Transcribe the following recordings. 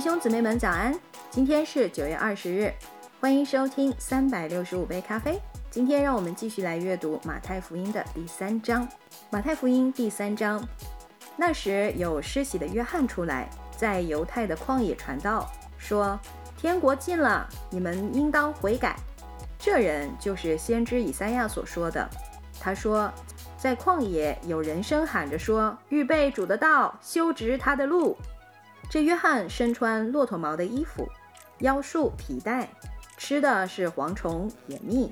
弟兄姊妹们早安！今天是九月二十日，欢迎收听三百六十五杯咖啡。今天让我们继续来阅读马太福音的第三章。马太福音第三章，那时有施洗的约翰出来，在犹太的旷野传道，说：“天国近了，你们应当悔改。”这人就是先知以赛亚所说的。他说：“在旷野有人声喊着说：‘预备主的道，修直他的路。’”这约翰身穿骆驼毛的衣服，腰束皮带，吃的是蝗虫野蜜。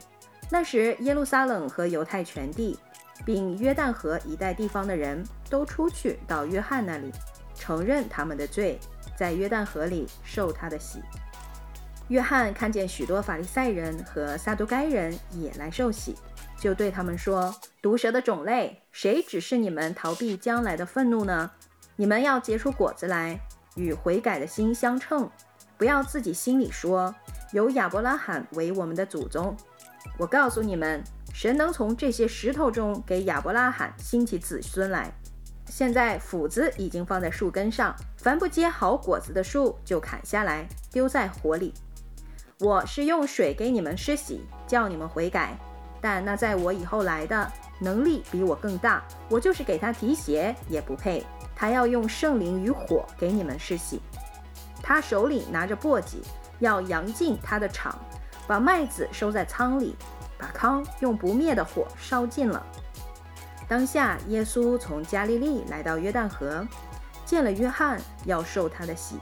那时，耶路撒冷和犹太全地，并约旦河一带地方的人都出去到约翰那里，承认他们的罪，在约旦河里受他的洗。约翰看见许多法利赛人和撒都该人也来受洗，就对他们说：“毒蛇的种类，谁指示你们逃避将来的愤怒呢？你们要结出果子来。”与悔改的心相称，不要自己心里说有亚伯拉罕为我们的祖宗。我告诉你们，神能从这些石头中给亚伯拉罕兴起子孙来。现在斧子已经放在树根上，凡不结好果子的树就砍下来丢在火里。我是用水给你们施洗，叫你们悔改，但那在我以后来的能力比我更大，我就是给他提鞋也不配。他要用圣灵与火给你们施洗，他手里拿着簸箕，要扬尽他的场，把麦子收在仓里，把糠用不灭的火烧尽了。当下，耶稣从加利利来到约旦河，见了约翰，要受他的洗。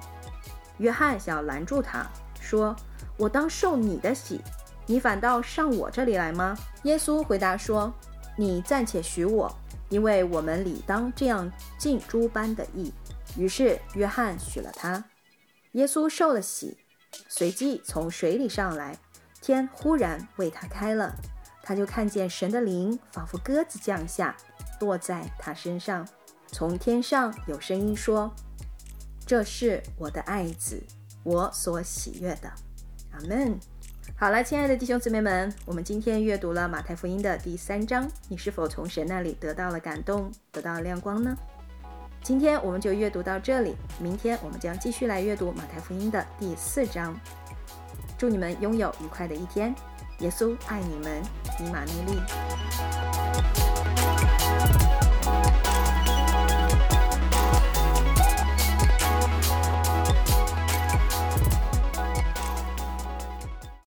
约翰想要拦住他，说：“我当受你的洗，你反倒上我这里来吗？”耶稣回答说：“你暂且许我。”因为我们理当这样尽诸般的义，于是约翰许了他。耶稣受了洗，随即从水里上来，天忽然为他开了，他就看见神的灵仿佛鸽子降下，落在他身上。从天上有声音说：“这是我的爱子，我所喜悦的。”阿门。好了，亲爱的弟兄姊妹们，我们今天阅读了马太福音的第三章，你是否从神那里得到了感动，得到了亮光呢？今天我们就阅读到这里，明天我们将继续来阅读马太福音的第四章。祝你们拥有愉快的一天，耶稣爱你们，以马内利。